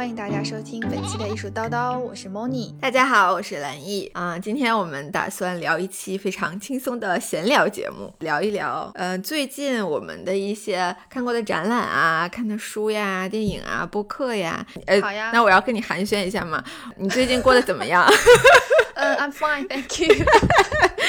欢迎大家收听本期的艺术叨叨，我是 Moni。大家好，我是蓝毅啊。今天我们打算聊一期非常轻松的闲聊节目，聊一聊呃最近我们的一些看过的展览啊、看的书呀、电影啊、播客呀。呃，好呀。那我要跟你寒暄一下嘛，你最近过得怎么样？嗯，I'm fine, thank you。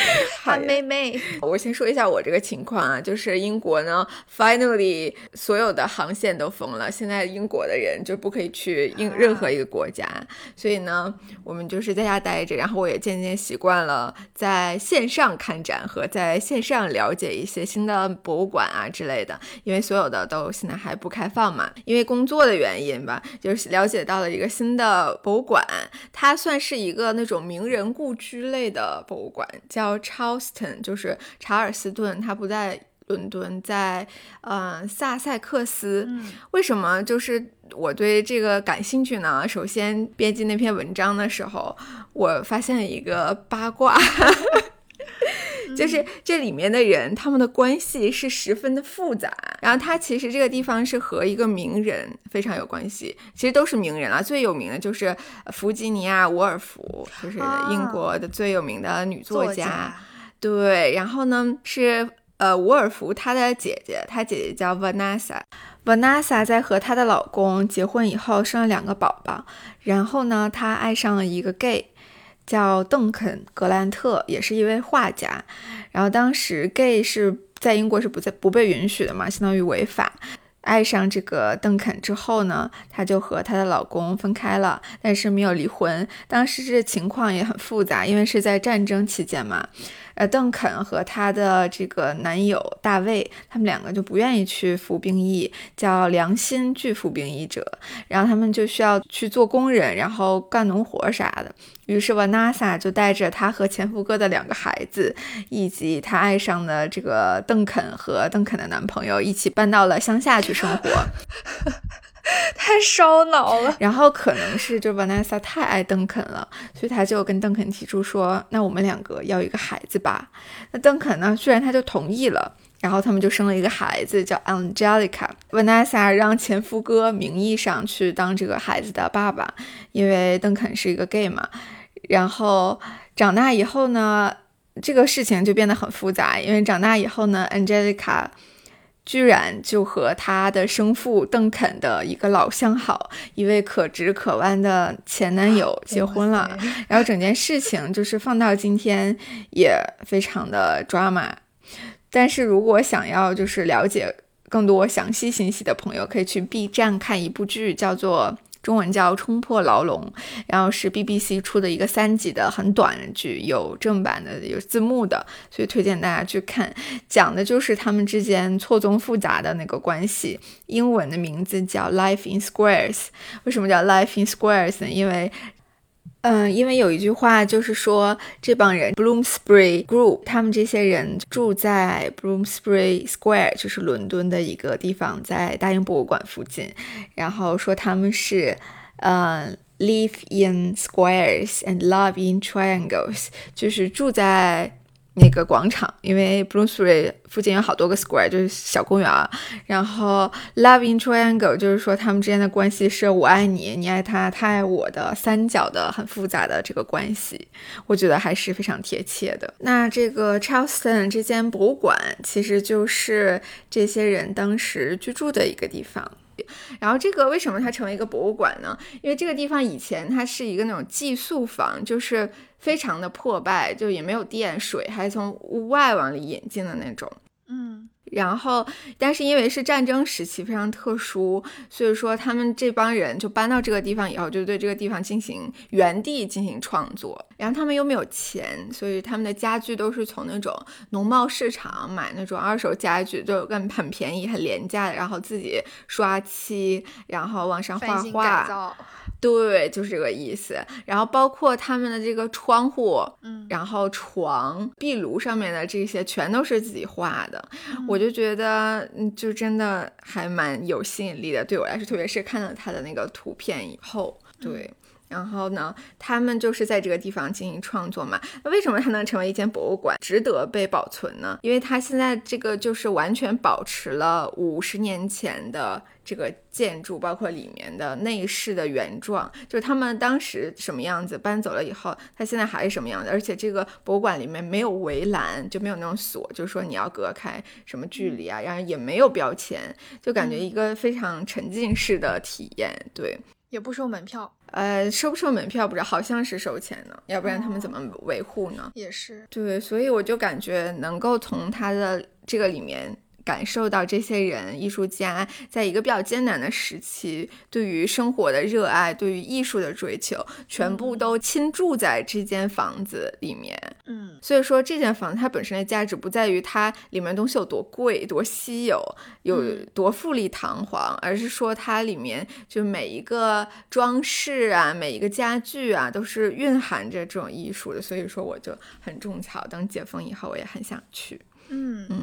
韩妹妹，我先说一下我这个情况啊，就是英国呢，finally 所有的航线都封了，现在英国的人就不可以去英任何一个国家，所以呢，我们就是在家待着，然后我也渐渐习惯了在线上看展和在线上了解一些新的博物馆啊之类的，因为所有的都现在还不开放嘛，因为工作的原因吧，就是了解到了一个新的博物馆，它算是一个那种名人故居类的博物馆，叫超。Charleston 就是查尔斯顿，他不在伦敦，在呃萨塞克斯。为什么就是我对这个感兴趣呢？首先编辑那篇文章的时候，我发现了一个八卦，就是这里面的人他们的关系是十分的复杂。然后他其实这个地方是和一个名人非常有关系，其实都是名人了。最有名的就是弗吉尼亚·伍尔夫，就是英国的最有名的女作家。对，然后呢是呃，伍尔夫她的姐姐，她姐姐叫 Vanessa，Vanessa 在和她的老公结婚以后生了两个宝宝，然后呢，她爱上了一个 gay，叫邓肯·格兰特，也是一位画家。然后当时 gay 是在英国是不在不被允许的嘛，相当于违法。爱上这个邓肯之后呢，她就和她的老公分开了，但是没有离婚。当时这情况也很复杂，因为是在战争期间嘛。呃，邓肯和她的这个男友大卫，他们两个就不愿意去服兵役，叫良心拒服兵役者，然后他们就需要去做工人，然后干农活啥的。于是 Vanessa 就带着她和前夫哥的两个孩子，以及她爱上的这个邓肯和邓肯的男朋友一起搬到了乡下去生活。太烧脑了。然后可能是就 Vanessa 太爱邓肯了，所以他就跟邓肯提出说：“那我们两个要一个孩子吧。”那邓肯呢，居然他就同意了。然后他们就生了一个孩子，叫 Angelica。Vanessa 让前夫哥名义上去当这个孩子的爸爸，因为邓肯是一个 gay 嘛。然后长大以后呢，这个事情就变得很复杂，因为长大以后呢，Angelica。居然就和他的生父邓肯的一个老相好，一位可直可弯的前男友结婚了。然后整件事情就是放到今天也非常的 drama。但是如果想要就是了解更多详细信息的朋友，可以去 B 站看一部剧，叫做。中文叫《冲破牢笼》，然后是 BBC 出的一个三集的很短的剧，有正版的，有字幕的，所以推荐大家去看。讲的就是他们之间错综复杂的那个关系。英文的名字叫《Life in Squares》。为什么叫《Life in Squares》呢？因为嗯，因为有一句话就是说，这帮人 Bloomsbury Group，他们这些人住在 Bloomsbury Square，就是伦敦的一个地方，在大英博物馆附近。然后说他们是，呃，live in squares and love in triangles，就是住在。那个广场，因为 Bloomsbury 附近有好多个 square，就是小公园。然后 love in triangle 就是说他们之间的关系是我爱你，你爱他，他爱我的三角的很复杂的这个关系，我觉得还是非常贴切的。那这个 Charleston 这间博物馆其实就是这些人当时居住的一个地方。然后这个为什么它成为一个博物馆呢？因为这个地方以前它是一个那种寄宿房，就是非常的破败，就也没有电水，还从屋外往里引进的那种。嗯。然后，但是因为是战争时期非常特殊，所以说他们这帮人就搬到这个地方以后，就对这个地方进行原地进行创作。然后他们又没有钱，所以他们的家具都是从那种农贸市场买那种二手家具，就更很便宜、很廉价的，然后自己刷漆，然后往上画画。对，就是这个意思。然后包括他们的这个窗户，嗯，然后床、壁炉上面的这些，全都是自己画的。我就觉得，嗯，就真的还蛮有吸引力的，对我来说，特别是看到他的那个图片以后，对。然后呢，他们就是在这个地方进行创作嘛。那为什么它能成为一间博物馆，值得被保存呢？因为它现在这个就是完全保持了五十年前的这个建筑，包括里面的内饰的原状，就是他们当时什么样子，搬走了以后，它现在还是什么样子。而且这个博物馆里面没有围栏，就没有那种锁，就是说你要隔开什么距离啊，然后也没有标签，就感觉一个非常沉浸式的体验。对。也不收门票，呃，收不收门票不知道，好像是收钱呢，要不然他们怎么维护呢？也是，对，所以我就感觉能够从他的这个里面。感受到这些人艺术家在一个比较艰难的时期，对于生活的热爱，对于艺术的追求，全部都倾注在这间房子里面。嗯，所以说这间房子它本身的价值不在于它里面东西有多贵、多稀有、有多富丽堂皇，而是说它里面就每一个装饰啊、每一个家具啊，都是蕴含着这种艺术的。所以说我就很种草，等解封以后，我也很想去。嗯嗯，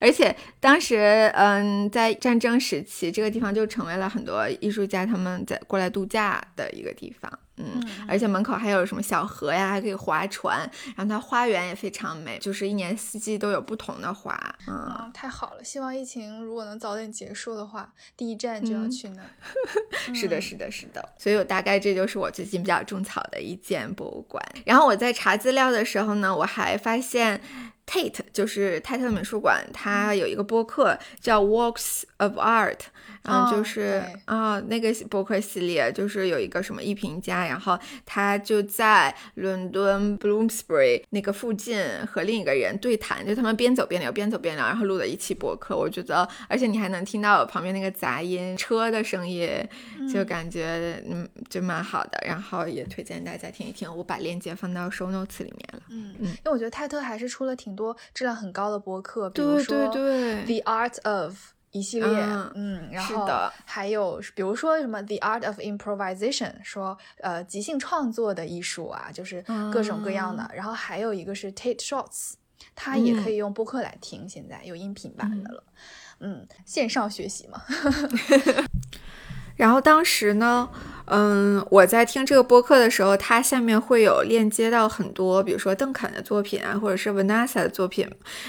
而且当时，嗯，在战争时期，这个地方就成为了很多艺术家他们在过来度假的一个地方。嗯，而且门口还有什么小河呀，还可以划船，然后它花园也非常美，就是一年四季都有不同的花。嗯，太好了，希望疫情如果能早点结束的话，第一站就要去那。是的，是的，是的。所以我大概这就是我最近比较种草的一间博物馆。然后我在查资料的时候呢，我还发现。Tate 就是泰特美术馆，它有一个播客叫 Works of Art，然后就是啊那个播客系列就是有一个什么艺评家，然后他就在伦敦 Bloomsbury 那个附近和另一个人对谈，就他们边走边聊，边走边聊，然后录了一期播客。我觉得，而且你还能听到旁边那个杂音车的声音，就感觉嗯就蛮好的。然后也推荐大家听一听，我把链接放到 show notes 里面了。嗯嗯，因为我觉得泰特还是出了挺。多质量很高的播客，比如说 The Art of 一系列，嗯，然后还有比如说什么 The Art of Improvisation，说呃即兴创作的艺术啊，就是各种各样的。然后还有一个是 Tate Shots，它也可以用播客来听，现在有音频版的了，嗯，线上学习嘛。然后当时呢，嗯，我在听这个播客的时候，它下面会有链接到很多，比如说邓肯的作品啊，或者是 Vanessa 的作品，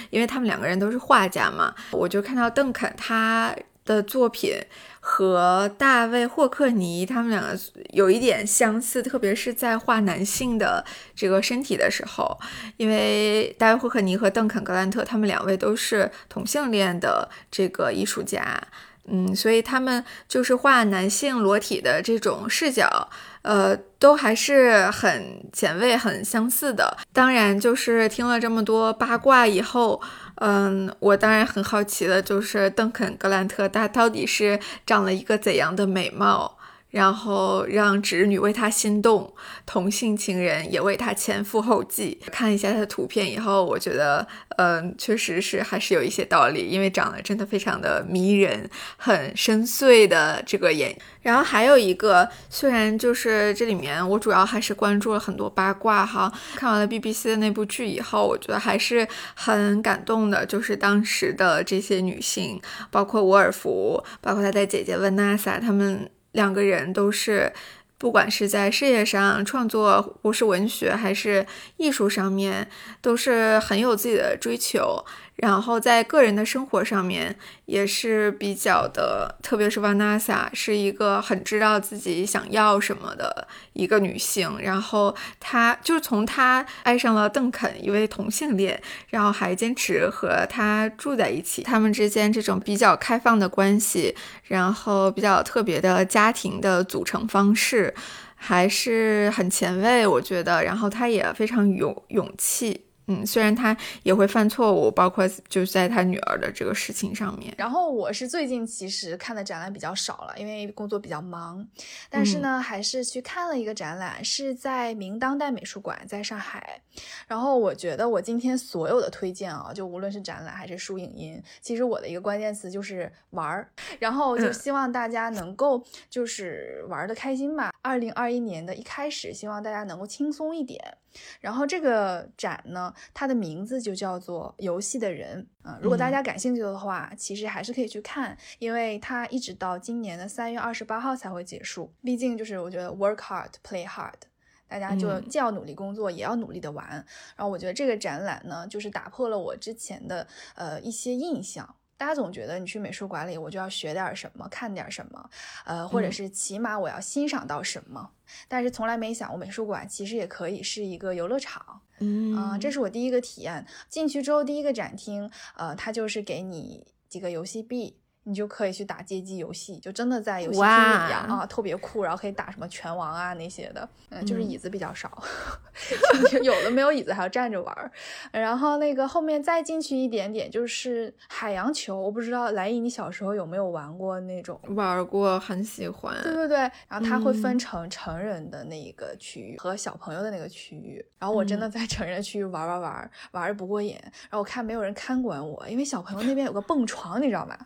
因为他们两个人都是画家嘛。我就看到邓肯他的作品和大卫霍克尼他们两个有一点相似，特别是在画男性的这个身体的时候，因为大卫霍克尼和邓肯格兰特他们两位都是同性恋的这个艺术家。嗯，所以他们就是画男性裸体的这种视角，呃，都还是很前卫、很相似的。当然，就是听了这么多八卦以后，嗯，我当然很好奇的，就是邓肯·格兰特他到底是长了一个怎样的美貌？然后让侄女为他心动，同性情人也为他前赴后继。看一下他的图片以后，我觉得，嗯，确实是还是有一些道理，因为长得真的非常的迷人，很深邃的这个眼。然后还有一个，虽然就是这里面我主要还是关注了很多八卦哈。看完了 BBC 的那部剧以后，我觉得还是很感动的，就是当时的这些女性，包括沃尔夫，包括他的姐姐温娜莎，他们。两个人都是，不管是在事业上创作，不是文学还是艺术上面，都是很有自己的追求。然后在个人的生活上面也是比较的，特别是 Vanessa 是一个很知道自己想要什么的一个女性。然后她就是从她爱上了邓肯，一位同性恋，然后还坚持和他住在一起。他们之间这种比较开放的关系，然后比较特别的家庭的组成方式，还是很前卫，我觉得。然后他也非常有勇气。嗯，虽然他也会犯错误，包括就是在他女儿的这个事情上面。然后我是最近其实看的展览比较少了，因为工作比较忙。但是呢，还是去看了一个展览，是在明当代美术馆，在上海。然后我觉得我今天所有的推荐啊，就无论是展览还是书影音，其实我的一个关键词就是玩儿。然后就希望大家能够就是玩的开心吧。二零二一年的一开始，希望大家能够轻松一点。然后这个展呢，它的名字就叫做《游戏的人》啊。如果大家感兴趣的话，其实还是可以去看，因为它一直到今年的三月二十八号才会结束。毕竟就是我觉得 work hard, play hard，大家就既要努力工作，也要努力的玩。然后我觉得这个展览呢，就是打破了我之前的呃一些印象。大家总觉得你去美术馆里，我就要学点什么，看点什么，呃，或者是起码我要欣赏到什么，但是从来没想过美术馆其实也可以是一个游乐场，嗯，这是我第一个体验。进去之后，第一个展厅，呃，它就是给你几个游戏币。你就可以去打街机游戏，就真的在游戏厅里一样啊，特别酷。然后可以打什么拳王啊那些的，嗯，就是椅子比较少，有的没有椅子还要站着玩。然后那个后面再进去一点点就是海洋球，我不知道来意你小时候有没有玩过那种？玩过，很喜欢。对对对，然后它会分成成人的那一个区域和小朋友的那个区域。然后我真的在成人区域玩玩玩玩的不过瘾，然后我看没有人看管我，因为小朋友那边有个蹦床，你知道吗？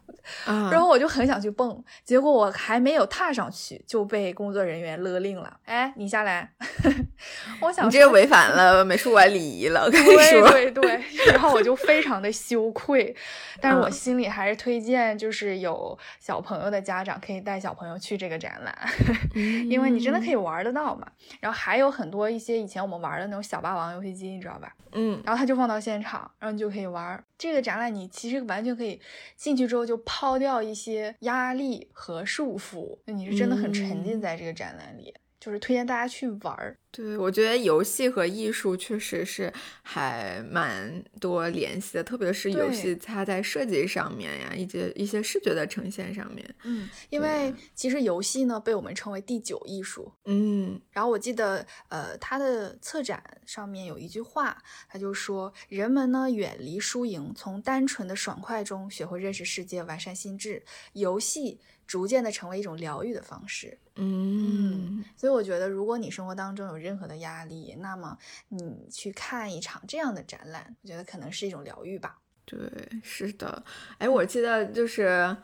然后我就很想去蹦，结果我还没有踏上去就被工作人员勒令了。哎，你下来！我想你这违反了美术馆礼仪了，我跟你说。对对对，然后我就非常的羞愧，但是我心里还是推荐，就是有小朋友的家长可以带小朋友去这个展览，因为你真的可以玩得到嘛。然后还有很多一些以前我们玩的那种小霸王游戏机，你知道吧？嗯，然后他就放到现场，然后你就可以玩这个展览。你其实完全可以进去之后就抛掉一些压力和束缚，那你是真的很沉浸在这个展览里。就是推荐大家去玩儿。对，我觉得游戏和艺术确实是还蛮多联系的，特别是游戏，它在设计上面呀，以及一些视觉的呈现上面。嗯，因为其实游戏呢被我们称为第九艺术。嗯，然后我记得，呃，它的策展上面有一句话，他就说：人们呢远离输赢，从单纯的爽快中学会认识世界，完善心智。游戏。逐渐的成为一种疗愈的方式，嗯，所以我觉得，如果你生活当中有任何的压力，那么你去看一场这样的展览，我觉得可能是一种疗愈吧。对，是的，哎，我记得就是。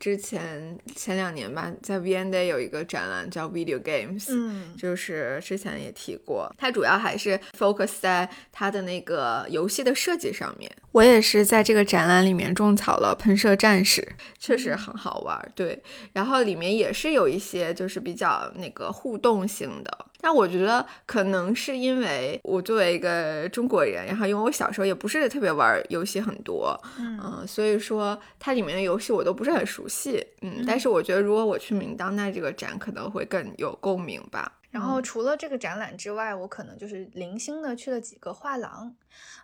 之前前两年吧，在 V N Day 有一个展览叫 Video Games，嗯，就是之前也提过，它主要还是 focus 在它的那个游戏的设计上面。我也是在这个展览里面种草了喷射战士，确实很好玩，对。然后里面也是有一些就是比较那个互动性的。但我觉得可能是因为我作为一个中国人，然后因为我小时候也不是特别玩游戏很多，嗯，所以说它里面的游戏我都不是很熟悉，嗯，但是我觉得如果我去明当代这个展，可能会更有共鸣吧。然后除了这个展览之外，我可能就是零星的去了几个画廊，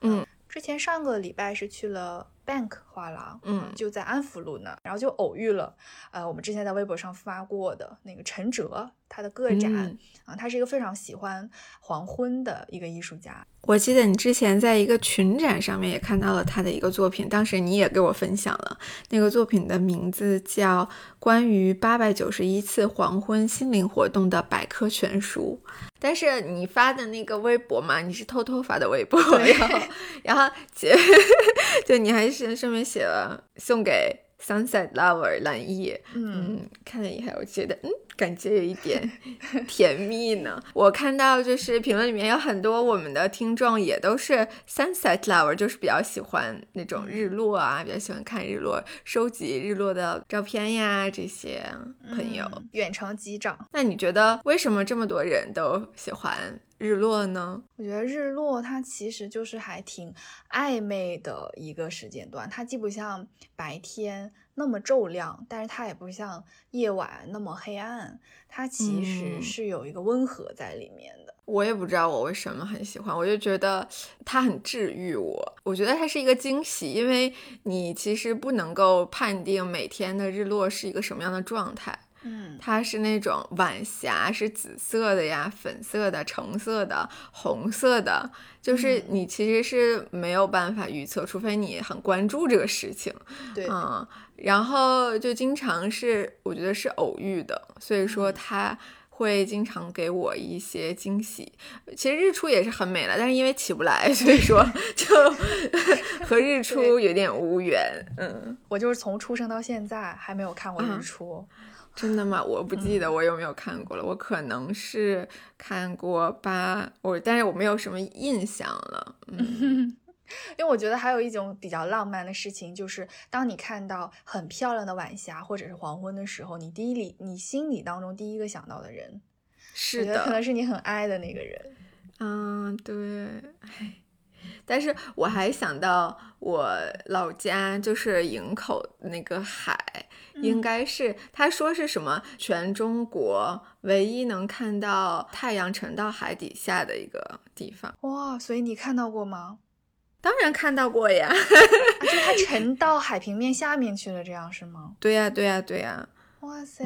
嗯，之前上个礼拜是去了 Bank 画廊，嗯，就在安福路那，然后就偶遇了，呃，我们之前在微博上发过的那个陈哲。他的个展啊，他是一个非常喜欢黄昏的一个艺术家。我记得你之前在一个群展上面也看到了他的一个作品，当时你也给我分享了那个作品的名字叫《关于八百九十一次黄昏心灵活动的百科全书》。但是你发的那个微博嘛，你是偷偷发的微博，然后然后 就你还是上面写了送给 Sunset Lover 蓝叶，嗯，看了以后我觉得嗯。感觉有一点 甜蜜呢。我看到就是评论里面有很多我们的听众也都是 sunset lover，就是比较喜欢那种日落啊，比较喜欢看日落，收集日落的照片呀，这些朋友远程机长。那你觉得为什么这么多人都喜欢日落呢？我觉得日落它其实就是还挺暧昧的一个时间段，它既不像白天。那么骤亮，但是它也不像夜晚那么黑暗，它其实是有一个温和在里面的。我也不知道我为什么很喜欢，我就觉得它很治愈我。我觉得它是一个惊喜，因为你其实不能够判定每天的日落是一个什么样的状态。嗯，它是那种晚霞是紫色的呀，粉色的、橙色的、红色的，就是你其实是没有办法预测，除非你很关注这个事情。对，嗯。然后就经常是，我觉得是偶遇的，所以说他会经常给我一些惊喜。其实日出也是很美了，但是因为起不来，所以说 就 和日出有点无缘。嗯，我就是从出生到现在还没有看过日出。真的吗？我不记得我有没有看过了，我可能是看过吧，我但是我没有什么印象了。嗯，因为我觉得还有一种比较浪漫的事情，就是当你看到很漂亮的晚霞或者是黄昏的时候，你第一里你心里当中第一个想到的人，是的，可能是你很爱的那个人。嗯，对，唉。但是我还想到我老家就是营口那个海，应该是他说是什么全中国唯一能看到太阳沉到海底下的一个地方。哇，所以你看到过吗？当然看到过呀，就它沉到海平面下面去了，这样是吗？对呀，对呀，对呀。哇塞，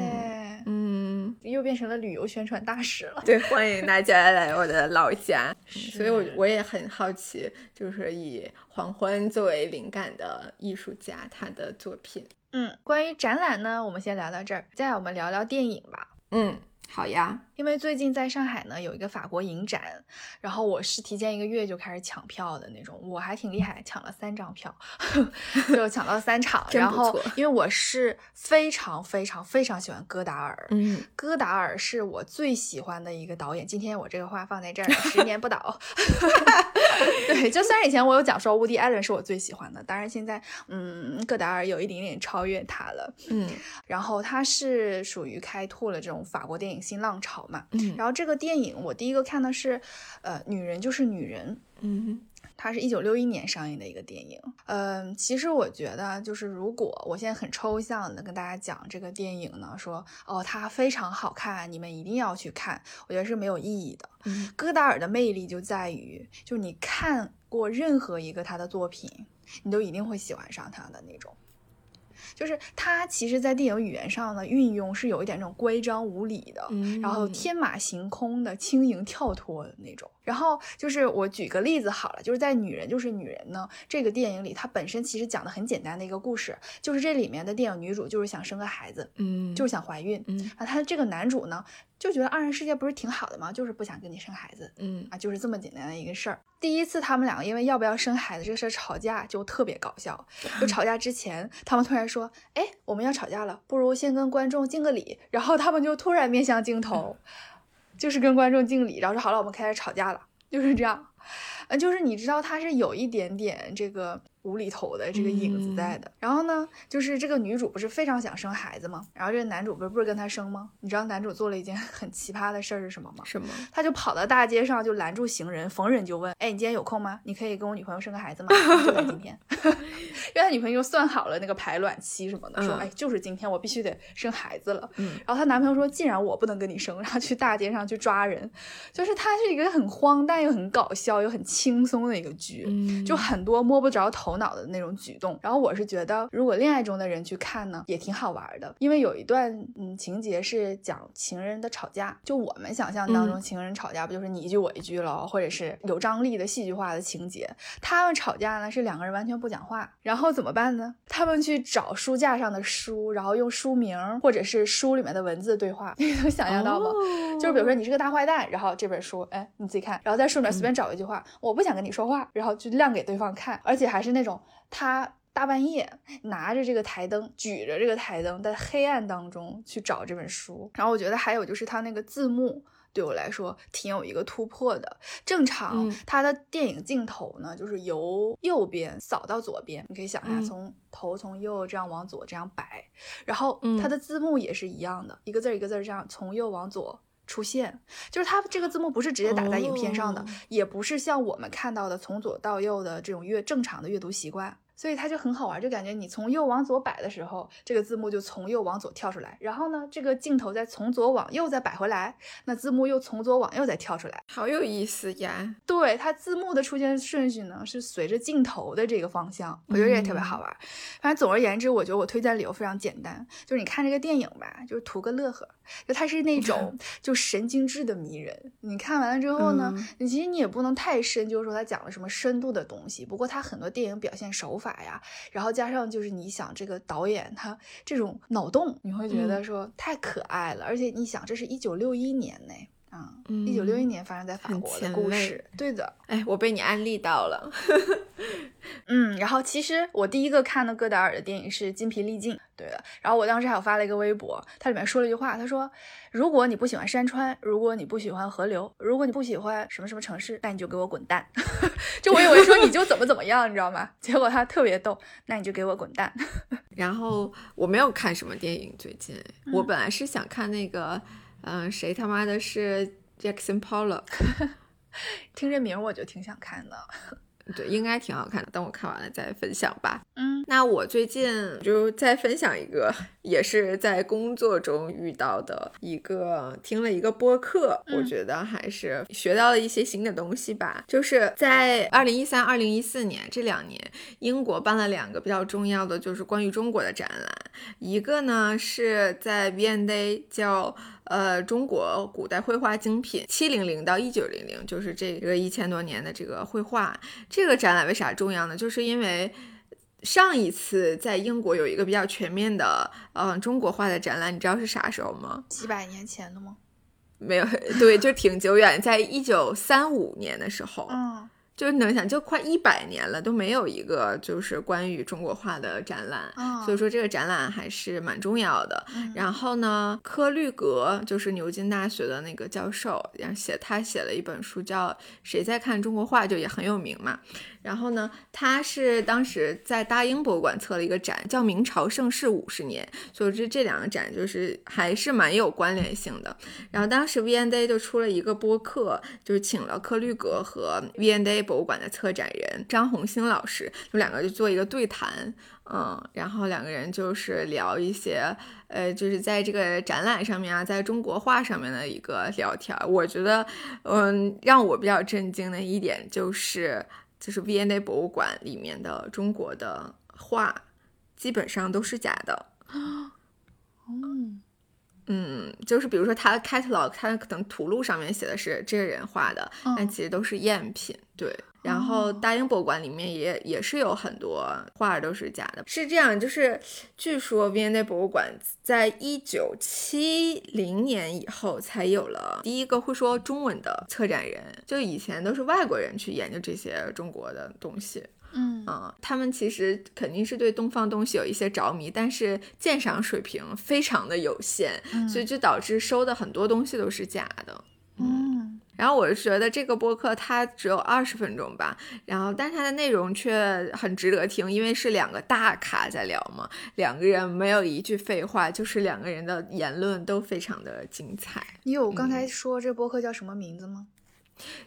嗯，又变成了旅游宣传大使了。对，欢迎大家来我的老家。所以，我我也很好奇，就是以黄昏作为灵感的艺术家他的作品。嗯，关于展览呢，我们先聊到这儿，再我们聊聊电影吧。嗯。好呀，因为最近在上海呢有一个法国影展，然后我是提前一个月就开始抢票的那种，我还挺厉害，抢了三张票，就抢到三场。然后因为我是非常非常非常喜欢戈达尔，嗯，戈达尔是我最喜欢的一个导演。今天我这个话放在这儿，十年不倒。对，就虽然以前我有讲说乌迪·艾伦是我最喜欢的，当然现在嗯，戈达尔有一点点超越他了，嗯，然后他是属于开拓了这种法国电影。新浪潮嘛，嗯，然后这个电影我第一个看的是，呃，女人就是女人，嗯，它是一九六一年上映的一个电影，嗯，其实我觉得就是如果我现在很抽象的跟大家讲这个电影呢，说哦它非常好看，你们一定要去看，我觉得是没有意义的。嗯，戈达尔的魅力就在于，就你看过任何一个他的作品，你都一定会喜欢上他的那种。就是他其实，在电影语言上的运用是有一点那种乖张无礼的，然后天马行空的、轻盈跳脱的那种。然后就是我举个例子好了，就是在《女人就是女人》呢这个电影里，它本身其实讲的很简单的一个故事，就是这里面的电影女主就是想生个孩子，嗯，就是想怀孕，嗯，啊，她这个男主呢就觉得二人世界不是挺好的吗？就是不想跟你生孩子，嗯，啊，就是这么简单的一个事儿。第一次他们两个因为要不要生孩子这个事儿吵架就特别搞笑，就吵架之前他们突然说，哎，我们要吵架了，不如先跟观众敬个礼，然后他们就突然面向镜头。就是跟观众敬礼，然后说好了，我们开始吵架了，就是这样，嗯，就是你知道他是有一点点这个。无厘头的这个影子在的，然后呢，就是这个女主不是非常想生孩子吗？然后这个男主不是不是跟她生吗？你知道男主做了一件 很奇葩的事儿是什么吗？什么？他就跑到大街上就拦住行人，逢人就问：“哎，你今天有空吗？你可以跟我女朋友生个孩子吗？”就在今天，因为他女朋友算好了那个排卵期什么的，说：“哎，就是今天我必须得生孩子了。”嗯，然后她男朋友说：“既然我不能跟你生，然后去大街上去抓人。”就是他是一个很荒诞又很搞笑又很轻松的一个剧，就很多摸不着头脑的那种。举动，然后我是觉得，如果恋爱中的人去看呢，也挺好玩的，因为有一段嗯情节是讲情人的吵架，就我们想象当中情人吵架不就是你一句我一句喽，或者是有张力的戏剧化的情节。他们吵架呢是两个人完全不讲话，然后怎么办呢？他们去找书架上的书，然后用书名或者是书里面的文字对话，你能想象到吗？就是比如说你是个大坏蛋，然后这本书，哎，你自己看，然后在书里面随便找一句话，我不想跟你说话，然后就亮给对方看，而且还是那种。他大半夜拿着这个台灯，举着这个台灯，在黑暗当中去找这本书。然后我觉得还有就是他那个字幕，对我来说挺有一个突破的。正常他的电影镜头呢，就是由右边扫到左边，你可以想一下，从头从右这样往左这样摆。然后他的字幕也是一样的，一个字一个字这样从右往左。出现，就是它这个字幕不是直接打在影片上的，也不是像我们看到的从左到右的这种阅正常的阅读习惯。所以它就很好玩，就感觉你从右往左摆的时候，这个字幕就从右往左跳出来，然后呢，这个镜头再从左往右再摆回来，那字幕又从左往右再跳出来，好有意思呀！对，它字幕的出现顺序呢是随着镜头的这个方向，我觉得也特别好玩。反正总而言之，我觉得我推荐理由非常简单，就是你看这个电影吧，就是图个乐呵，就它是那种 就神经质的迷人。你看完了之后呢，你其实你也不能太深就是说它讲了什么深度的东西，不过它很多电影表现手法。呀，然后加上就是你想这个导演他这种脑洞，你会觉得说太可爱了，而且你想这是一九六一年呢，啊，一九六一年发生在法国的故事，对的，哎，我被你安利到了，嗯，然后其实我第一个看的戈达尔的电影是《筋疲力尽》，对的。然后我当时还有发了一个微博，它里面说了一句话，他说：“如果你不喜欢山川，如果你不喜欢河流，如果你不喜欢什么什么城市，那你就给我滚蛋。”就我以为说你就怎么怎么样，你知道吗？结果他特别逗，那你就给我滚蛋。然后我没有看什么电影，最近我本来是想看那个，嗯，谁他妈的是 Jackson Pollock，听这名我就挺想看的。对，应该挺好看的。等我看完了再分享吧。嗯，那我最近就再分享一个，也是在工作中遇到的一个，听了一个播客，我觉得还是学到了一些新的东西吧。就是在二零一三、二零一四年这两年，英国办了两个比较重要的，就是关于中国的展览。一个呢是在 V&A 叫。呃，中国古代绘画精品，七零零到一九零零，就是这个一千多年的这个绘画。这个展览为啥重要呢？就是因为上一次在英国有一个比较全面的，嗯，中国画的展览，你知道是啥时候吗？几百年前的吗？没有，对，就挺久远，在一九三五年的时候。嗯。就能想，就快一百年了，都没有一个就是关于中国画的展览，所以说这个展览还是蛮重要的。然后呢，科律格就是牛津大学的那个教授，然后写他写了一本书叫《谁在看中国画》，就也很有名嘛。然后呢，他是当时在大英博物馆策了一个展，叫《明朝盛世五十年》，所以这这两个展就是还是蛮有关联性的。然后当时 V&A 就出了一个播客，就是请了科律格和 V&A 博物馆的策展人张红星老师，就两个就做一个对谈，嗯，然后两个人就是聊一些，呃，就是在这个展览上面啊，在中国画上面的一个聊天。我觉得，嗯，让我比较震惊的一点就是。就是 V&A 博物馆里面的中国的画，基本上都是假的。嗯嗯，就是比如说他的 catalog，他可能图录上面写的是这个人画的，但其实都是赝品。对。然后大英博物馆里面也也是有很多画都是假的，是这样，就是据说 V&A 博物馆在一九七零年以后才有了第一个会说中文的策展人，就以前都是外国人去研究这些中国的东西，嗯。啊，他们其实肯定是对东方东西有一些着迷，但是鉴赏水平非常的有限，所以就导致收的很多东西都是假的，嗯。然后我是觉得这个播客它只有二十分钟吧，然后但是它的内容却很值得听，因为是两个大咖在聊嘛，两个人没有一句废话，就是两个人的言论都非常的精彩。你有刚才说这播客叫什么名字吗？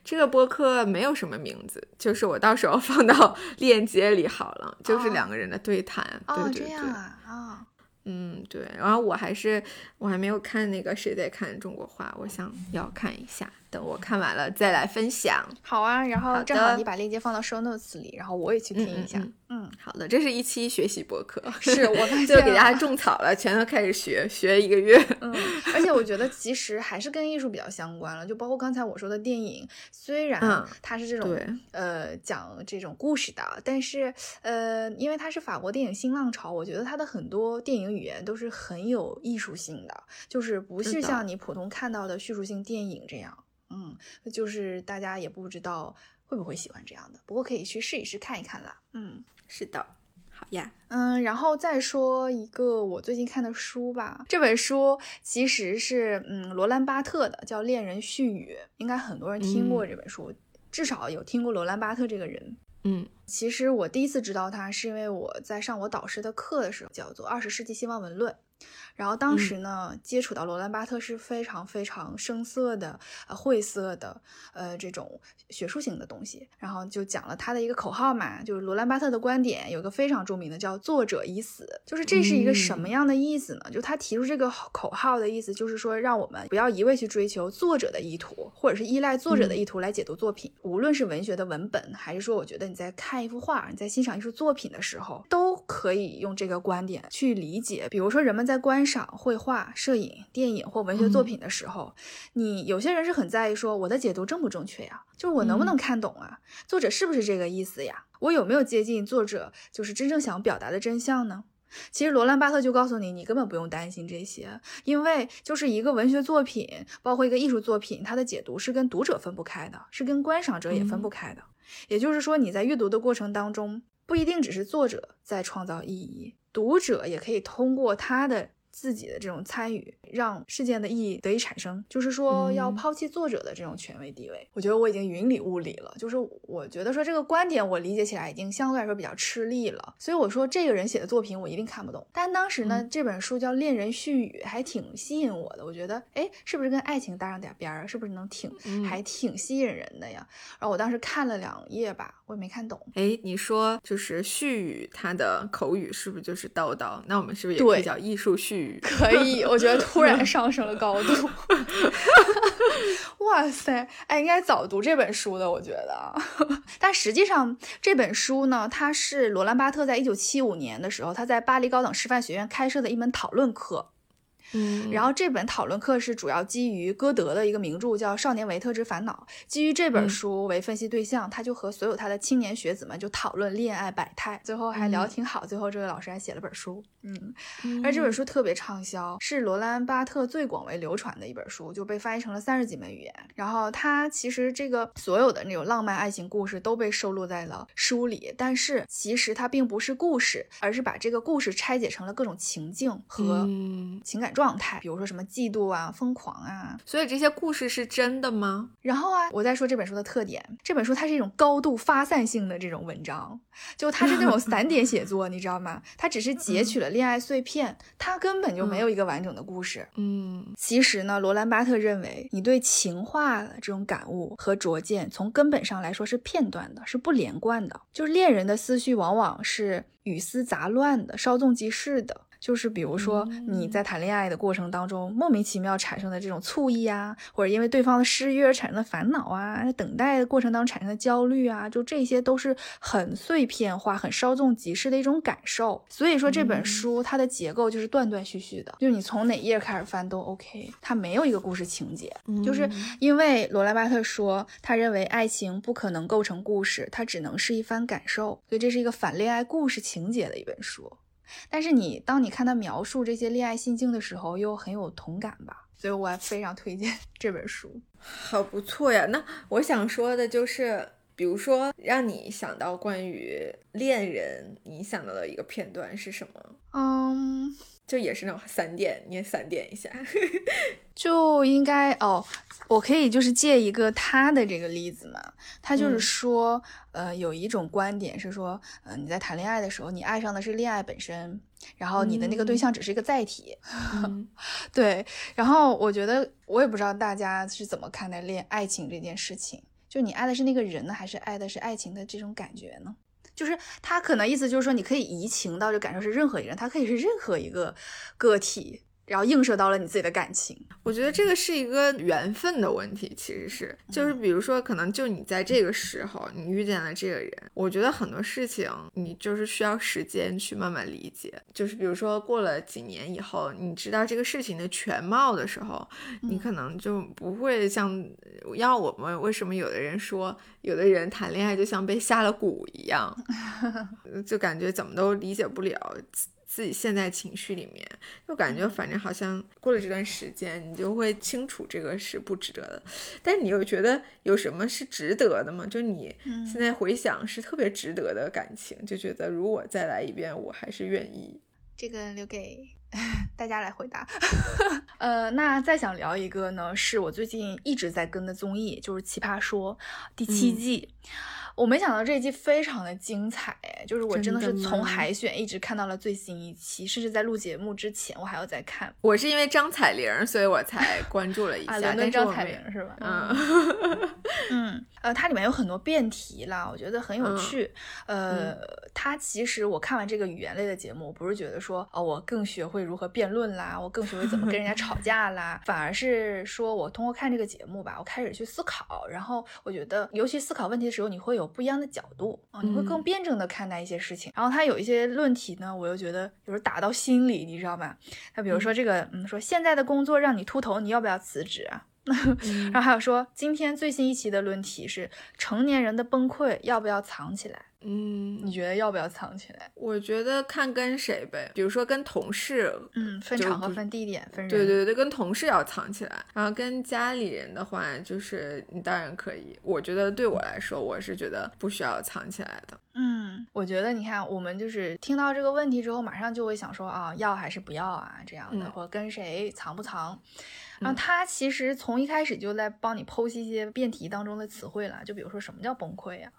这个播客没有什么名字，就是我到时候放到链接里好了，就是两个人的对谈。哦，这样啊，哦。嗯，对，然后我还是我还没有看那个谁在看中国话，我想要看一下。等我看完了再来分享。好啊，然后正好你把链接放到 show notes 里，然后我也去听一下。嗯，好的，这是一期学习博客，是我 就给大家种草了，全都开始学，学一个月。嗯，而且我觉得其实还是跟艺术比较相关了，就包括刚才我说的电影，虽然它是这种呃讲这种故事的，但是呃，因为它是法国电影新浪潮，我觉得它的很多电影语言都是很有艺术性的，就是不是像你普通看到的叙述性电影这样。嗯，就是大家也不知道会不会喜欢这样的，不过可以去试一试看一看啦。嗯，是的，好呀。嗯，然后再说一个我最近看的书吧。这本书其实是嗯罗兰巴特的，叫《恋人絮语》，应该很多人听过这本书，至少有听过罗兰巴特这个人。嗯，其实我第一次知道他是因为我在上我导师的课的时候，叫做《二十世纪西方文论》。然后当时呢，接触到罗兰巴特是非常非常生涩的、呃晦涩的、呃这种学术性的东西。然后就讲了他的一个口号嘛，就是罗兰巴特的观点有个非常著名的叫“作者已死”，就是这是一个什么样的意思呢？就他提出这个口号的意思，就是说让我们不要一味去追求作者的意图，或者是依赖作者的意图来解读作品。无论是文学的文本，还是说我觉得你在看一幅画、你在欣赏艺术作品的时候，都可以用这个观点去理解。比如说人们在观赏绘画、摄影、电影或文学作品的时候，你有些人是很在意说我的解读正不正确呀？就是我能不能看懂啊？作者是不是这个意思呀？我有没有接近作者就是真正想表达的真相呢？其实罗兰巴特就告诉你，你根本不用担心这些，因为就是一个文学作品，包括一个艺术作品，它的解读是跟读者分不开的，是跟观赏者也分不开的。也就是说，你在阅读的过程当中，不一定只是作者在创造意义，读者也可以通过他的。自己的这种参与，让事件的意义得以产生，就是说要抛弃作者的这种权威地位。我觉得我已经云里雾里了，就是我觉得说这个观点我理解起来已经相对来说比较吃力了。所以我说这个人写的作品我一定看不懂。但当时呢，这本书叫《恋人絮语》，还挺吸引我的。我觉得，哎，是不是跟爱情搭上点边儿？是不是能挺还挺吸引人的呀？然后我当时看了两页吧，我也没看懂。哎，你说就是絮语，它的口语是不是就是叨叨？那我们是不是也可以叫艺术絮语？可以，我觉得突然上升了高度。哇塞，哎，应该早读这本书的，我觉得。但实际上这本书呢，它是罗兰巴特在一九七五年的时候，他在巴黎高等师范学院开设的一门讨论课。嗯，然后这本讨论课是主要基于歌德的一个名著叫《少年维特之烦恼》，基于这本书为分析对象，他就和所有他的青年学子们就讨论恋爱百态，最后还聊挺好。最后这位老师还写了本书，嗯，而这本书特别畅销，是罗兰巴特最广为流传的一本书，就被翻译成了三十几门语言。然后他其实这个所有的那种浪漫爱情故事都被收录在了书里，但是其实它并不是故事，而是把这个故事拆解成了各种情境和情感。状态，比如说什么嫉妒啊、疯狂啊，所以这些故事是真的吗？然后啊，我再说这本书的特点，这本书它是一种高度发散性的这种文章，就它是那种散点写作，你知道吗？它只是截取了恋爱碎片，它根本就没有一个完整的故事。嗯，其实呢，罗兰巴特认为，你对情话的这种感悟和拙见，从根本上来说是片段的，是不连贯的。就是恋人的思绪往往是语丝杂乱的，稍纵即逝的。就是比如说你在谈恋爱的过程当中，莫名其妙产生的这种醋意啊，或者因为对方的失约而产生的烦恼啊，等待的过程当中产生的焦虑啊，就这些都是很碎片化、很稍纵即逝的一种感受。所以说这本书它的结构就是断断续续的，就是你从哪页开始翻都 OK，它没有一个故事情节。就是因为罗兰巴特说，他认为爱情不可能构成故事，它只能是一番感受，所以这是一个反恋爱故事情节的一本书。但是你当你看他描述这些恋爱心境的时候，又很有同感吧？所以我还非常推荐 这本书，好不错呀。那我想说的就是，比如说让你想到关于恋人，你想到的一个片段是什么？嗯。就也是那种散点，你也散点一下，就应该哦。我可以就是借一个他的这个例子嘛，他就是说，呃，有一种观点是说，呃，你在谈恋爱的时候，你爱上的是恋爱本身，然后你的那个对象只是一个载体。对，然后我觉得我也不知道大家是怎么看待恋爱情这件事情，就你爱的是那个人呢，还是爱的是爱情的这种感觉呢？就是他可能意思就是说，你可以移情到这感受是任何一个人，他可以是任何一个个体。然后映射到了你自己的感情，我觉得这个是一个缘分的问题，其实是，就是比如说，可能就你在这个时候，你遇见了这个人，我觉得很多事情你就是需要时间去慢慢理解，就是比如说过了几年以后，你知道这个事情的全貌的时候，你可能就不会像，要我们为什么有的人说，有的人谈恋爱就像被下了蛊一样，就感觉怎么都理解不了。自己现在情绪里面，就感觉反正好像过了这段时间，你就会清楚这个是不值得的。但你又觉得有什么是值得的吗？就你现在回想是特别值得的感情，就觉得如果再来一遍，我还是愿意。这个留给 大家来回答。呃，那再想聊一个呢，是我最近一直在跟的综艺，就是《奇葩说》第七季。我没想到这一季非常的精彩，哎，就是我真的是从海选一直看到了最新一期，甚至在录节目之前我还要再看。我是因为张彩玲，所以我才关注了一下。伦敦张彩玲是吧？嗯 嗯，呃，它里面有很多辩题啦，我觉得很有趣。呃，它其实我看完这个语言类的节目，我不是觉得说哦，我更学会如何辩论啦，我更学会怎么跟人家吵架啦，反而是说我通过看这个节目吧，我开始去思考，然后我觉得，尤其思考问题的时候，你会有。不一样的角度啊，你会更辩证的看待一些事情。然后他有一些论题呢，我又觉得有时候打到心里，你知道吧？他比如说这个，嗯，说现在的工作让你秃头，你要不要辞职啊？然后还有说今天最新一期的论题是成年人的崩溃要不要藏起来？嗯，你觉得要不要藏起来？我觉得看跟谁呗，比如说跟同事，嗯，分场合、分地点、分人。对对对，跟同事要藏起来。然后跟家里人的话，就是你当然可以。我觉得对我来说，我是觉得不需要藏起来的。嗯，我觉得你看，我们就是听到这个问题之后，马上就会想说啊，要还是不要啊，这样的，或跟谁藏不藏？然后他其实从一开始就在帮你剖析一些辩题当中的词汇了，就比如说什么叫崩溃呀？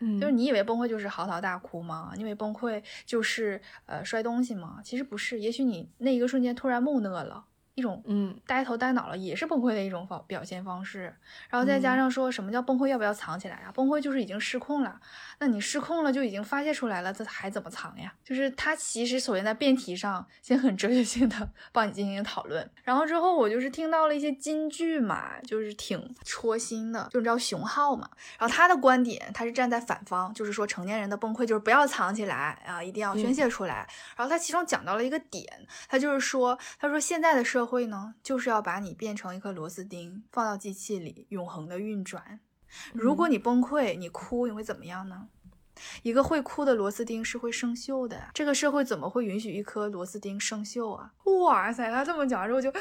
嗯，就是你以为崩溃就是嚎啕大哭吗？你以为崩溃就是呃摔东西吗？其实不是，也许你那一个瞬间突然木讷了。一种嗯呆头呆脑了，也是崩溃的一种方表现方式。然后再加上说什么叫崩溃，要不要藏起来啊？崩溃就是已经失控了，那你失控了就已经发泄出来了，这还怎么藏呀？就是他其实首先在辩题上先很哲学性的帮你进行讨论，然后之后我就是听到了一些金句嘛，就是挺戳心的。就你知道熊浩嘛？然后他的观点他是站在反方，就是说成年人的崩溃就是不要藏起来啊，一定要宣泄出来。然后他其中讲到了一个点，他就是说，他说现在的社会呢，就是要把你变成一颗螺丝钉，放到机器里永恒的运转。如果你崩溃，你哭，你会怎么样呢？一个会哭的螺丝钉是会生锈的，这个社会怎么会允许一颗螺丝钉生锈啊？哇塞，他这么讲之后就，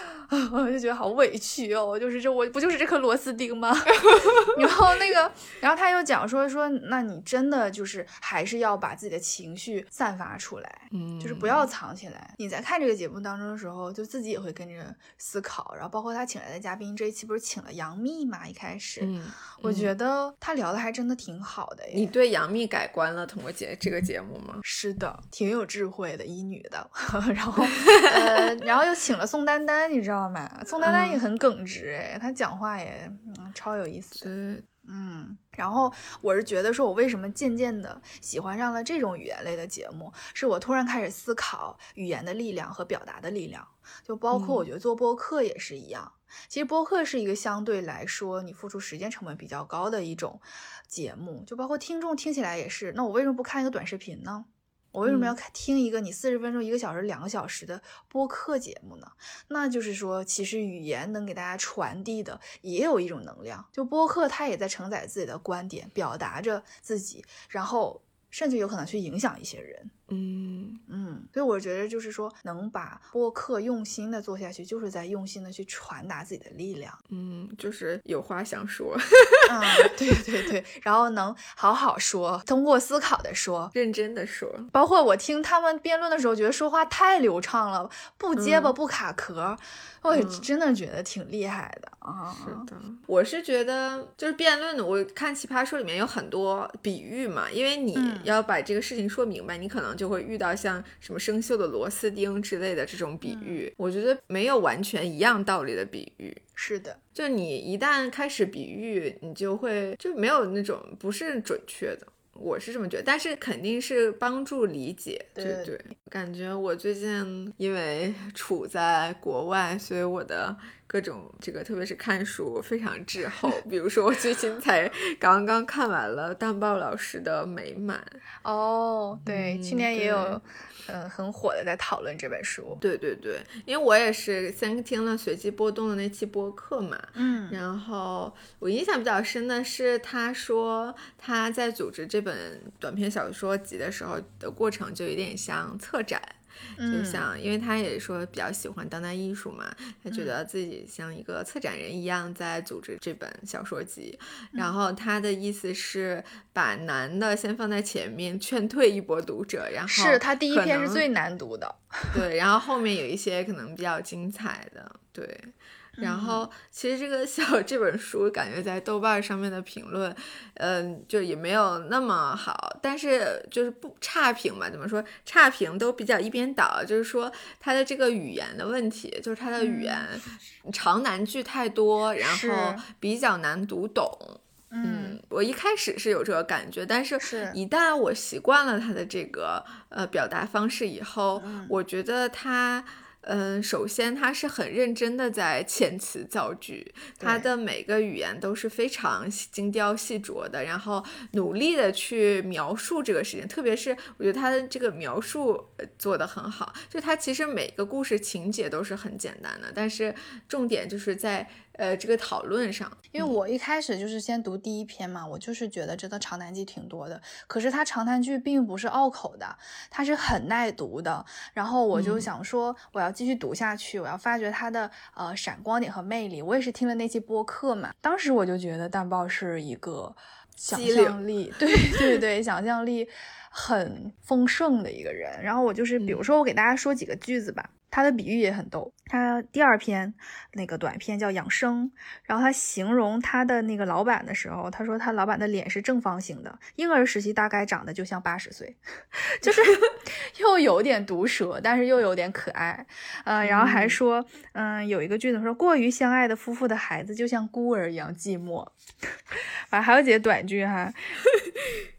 我就觉得好委屈哦，就是这我不就是这颗螺丝钉吗？然后那个，然后他又讲说说，那你真的就是还是要把自己的情绪散发出来，嗯，就是不要藏起来。你在看这个节目当中的时候，就自己也会跟着思考，然后包括他请来的嘉宾，这一期不是请了杨幂嘛？一开始，嗯，我觉得他聊的还真的挺好的。你对杨幂改观了？通过节这个节目吗？是的，挺有智慧的一女的，然后 呃，然后又请了宋丹丹，你知道吗？宋丹丹也很耿直，哎，她讲话也嗯超有意思。嗯，然后我是觉得说，我为什么渐渐的喜欢上了这种语言类的节目，是我突然开始思考语言的力量和表达的力量，就包括我觉得做播客也是一样。其实播客是一个相对来说你付出时间成本比较高的一种节目，就包括听众听起来也是。那我为什么不看一个短视频呢？我为什么要看听一个你四十分钟、一个小时、两个小时的播客节目呢？那就是说，其实语言能给大家传递的也有一种能量，就播客它也在承载自己的观点，表达着自己，然后甚至有可能去影响一些人。嗯嗯，所以我觉得就是说，能把播客用心的做下去，就是在用心的去传达自己的力量。嗯，就是有话想说。嗯，对对对，然后能好好说，通过思考的说，认真的说。包括我听他们辩论的时候，觉得说话太流畅了，不结巴不卡壳，我也真的觉得挺厉害的啊。是的，我是觉得就是辩论的，我看《奇葩说》里面有很多比喻嘛，因为你要把这个事情说明白，你可能。就会遇到像什么生锈的螺丝钉之类的这种比喻，我觉得没有完全一样道理的比喻。是的，就你一旦开始比喻，你就会就没有那种不是准确的。我是这么觉得，但是肯定是帮助理解。对对，感觉我最近因为处在国外，所以我的。各种这个，特别是看书非常滞后。比如说，我最近才 刚刚看完了蛋豹老师的《美满》哦，对，去年也有，嗯，很火的在讨论这本书。对对对，因为我也是先听了随机波动的那期播客嘛，嗯，然后我印象比较深的是，他说他在组织这本短篇小说集的时候的过程，就有点像策展。就像，因为他也说比较喜欢当代艺术嘛，他觉得自己像一个策展人一样在组织这本小说集。然后他的意思是把难的先放在前面，劝退一波读者。然后是他第一篇是最难读的，对。然后后面有一些可能比较精彩的，对。然后其实这个小 这本书感觉在豆瓣上面的评论，嗯，就也没有那么好，但是就是不差评嘛，怎么说差评都比较一边倒，就是说它的这个语言的问题，就是它的语言长难句太多，然后比较难读懂。嗯，我一开始是有这个感觉，但是一旦我习惯了他的这个呃表达方式以后，我觉得它。嗯，首先他是很认真的在遣词造句，他的每个语言都是非常精雕细琢的，然后努力的去描述这个事情。特别是我觉得他的这个描述做的很好，就他其实每个故事情节都是很简单的，但是重点就是在。呃，这个讨论上，因为我一开始就是先读第一篇嘛，我就是觉得真的长难句挺多的。可是它长难句并不是拗口的，它是很耐读的。然后我就想说，我要继续读下去，我要发掘它的呃闪光点和魅力。我也是听了那期播客嘛，当时我就觉得蛋豹是一个想象力，对对对，想象力很丰盛的一个人。然后我就是，比如说我给大家说几个句子吧。他的比喻也很逗。他第二篇那个短片叫养生，然后他形容他的那个老板的时候，他说他老板的脸是正方形的，婴儿时期大概长得就像八十岁，就是 又有点毒舌，但是又有点可爱。呃，然后还说，嗯，有一个句子说，过于相爱的夫妇的孩子就像孤儿一样寂寞。反 正还有几个短句哈，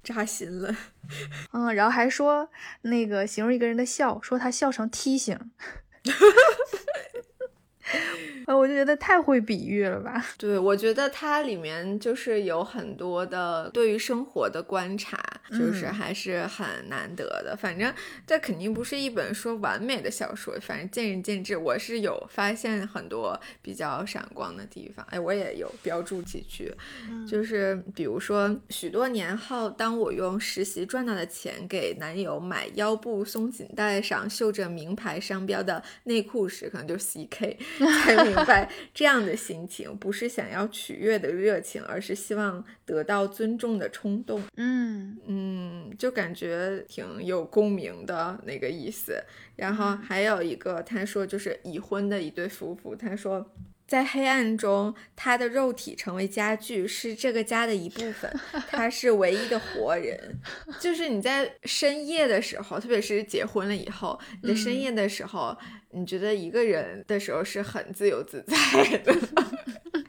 扎心了。嗯，然后还说那个形容一个人的笑，说他笑成梯形。呃，我就觉得太会比喻了吧？对，我觉得它里面就是有很多的对于生活的观察，就是还是很难得的。反正这肯定不是一本说完美的小说，反正见仁见智。我是有发现很多比较闪光的地方，哎，我也有标注几句，就是比如说许多年后，当我用实习赚到的钱给男友买腰部松紧带上绣着名牌商标的内裤时，可能就是 CK。才明白，这样的心情不是想要取悦的热情，而是希望得到尊重的冲动。嗯嗯，就感觉挺有共鸣的那个意思。然后还有一个，他说就是已婚的一对夫妇，他说。在黑暗中，他的肉体成为家具，是这个家的一部分。他是唯一的活人。就是你在深夜的时候，特别是结婚了以后，你在深夜的时候，你觉得一个人的时候是很自由自在的。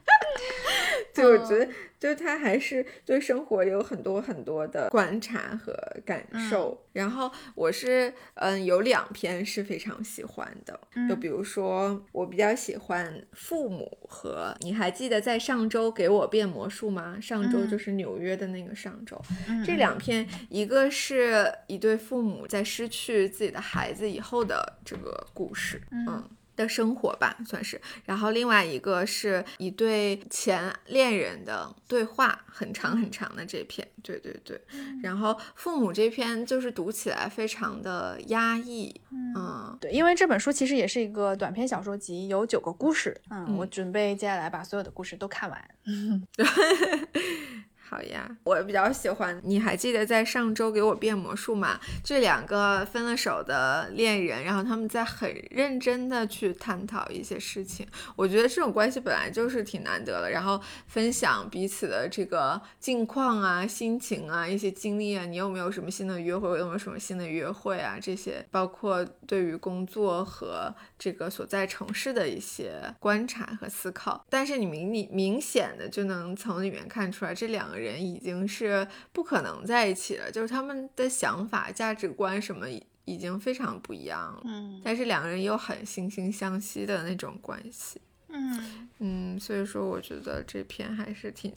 对，我觉得。就他还是对生活有很多很多的观察和感受，然后我是嗯有两篇是非常喜欢的，就比如说我比较喜欢父母和你还记得在上周给我变魔术吗？上周就是纽约的那个上周，这两篇一个是一对父母在失去自己的孩子以后的这个故事，嗯。的生活吧，算是。然后另外一个是一对前恋人的对话，很长很长的这篇。对对对。然后父母这篇就是读起来非常的压抑。嗯，对，因为这本书其实也是一个短篇小说集，有九个故事。嗯，我准备接下来把所有的故事都看完。好呀，我比较喜欢。你还记得在上周给我变魔术吗？这两个分了手的恋人，然后他们在很认真的去探讨一些事情。我觉得这种关系本来就是挺难得的。然后分享彼此的这个近况啊、心情啊、一些经历啊。你有没有什么新的约会？我有没有什么新的约会啊？这些包括对于工作和这个所在城市的一些观察和思考。但是你明你明显的就能从里面看出来，这两。人已经是不可能在一起了，就是他们的想法、价值观什么已经非常不一样了。嗯，但是两个人又很惺惺相惜的那种关系。嗯嗯，所以说我觉得这篇还是挺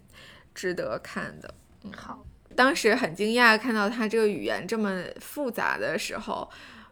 值得看的。嗯，好，当时很惊讶看到他这个语言这么复杂的时候。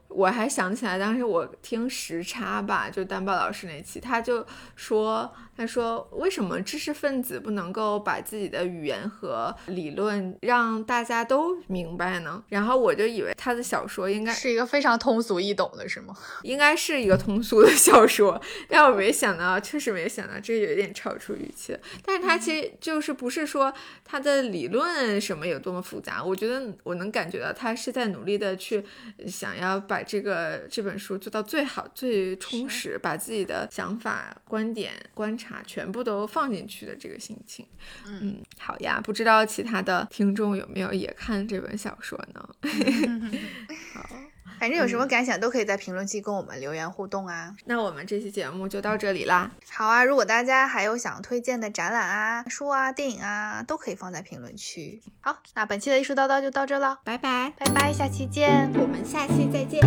我还想起来，当时我听时差吧，就丹豹老师那期，他就说，他说为什么知识分子不能够把自己的语言和理论让大家都明白呢？然后我就以为他的小说应该是一个非常通俗易懂的，是吗？应该是一个通俗的小说，但我没想到，确实没想到，这有点超出预期。但是他其实就是不是说他的理论什么有多么复杂，我觉得我能感觉到他是在努力的去想要把。把这个这本书做到最好、最充实，把自己的想法、观点、观察全部都放进去的这个心情，嗯，好呀。不知道其他的听众有没有也看这本小说呢？好。反正有什么感想都可以在评论区跟我们留言互动啊。那我们这期节目就到这里啦。好啊，如果大家还有想推荐的展览啊、书啊、电影啊，都可以放在评论区。好，那本期的艺术叨叨就到这了，拜拜，拜拜，下期见，我们下期再见。